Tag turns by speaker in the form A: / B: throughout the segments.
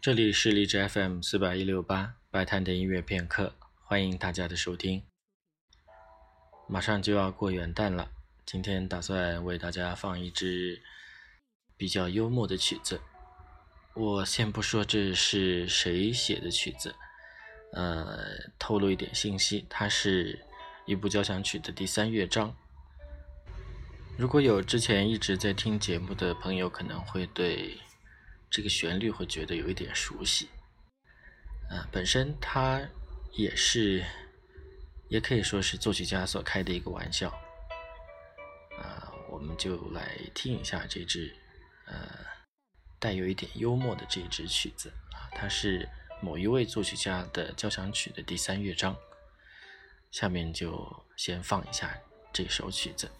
A: 这里是荔枝 FM 四百一六八白谈的音乐片刻，欢迎大家的收听。马上就要过元旦了，今天打算为大家放一支比较幽默的曲子。我先不说这是谁写的曲子，呃，透露一点信息，它是一部交响曲的第三乐章。如果有之前一直在听节目的朋友，可能会对。这个旋律会觉得有一点熟悉，啊，本身它也是，也可以说是作曲家所开的一个玩笑，啊，我们就来听一下这支，呃，带有一点幽默的这支曲子。啊，它是某一位作曲家的交响曲的第三乐章，下面就先放一下这首曲子。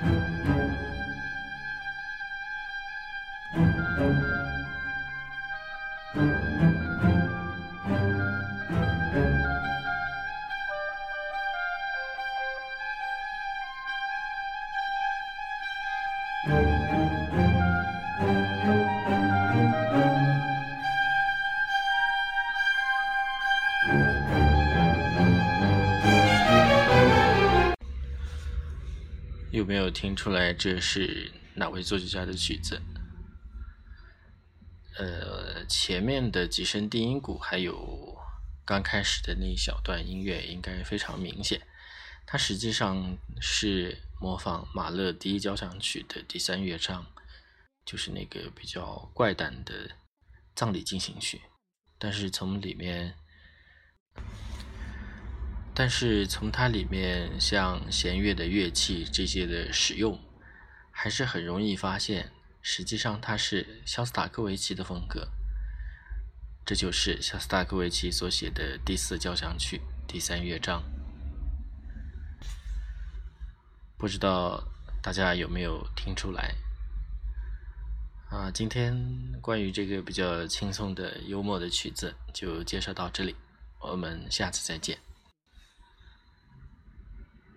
A: Thank you. 有没有听出来这是哪位作曲家的曲子？呃，前面的几声低音鼓，还有刚开始的那一小段音乐，应该非常明显。它实际上是模仿马勒第一交响曲的第三乐章，就是那个比较怪诞的葬礼进行曲。但是从里面。但是从它里面像弦乐的乐器这些的使用，还是很容易发现，实际上它是肖斯塔科维奇的风格。这就是肖斯塔科维奇所写的第四交响曲第三乐章。不知道大家有没有听出来？啊，今天关于这个比较轻松的幽默的曲子就介绍到这里，我们下次再见。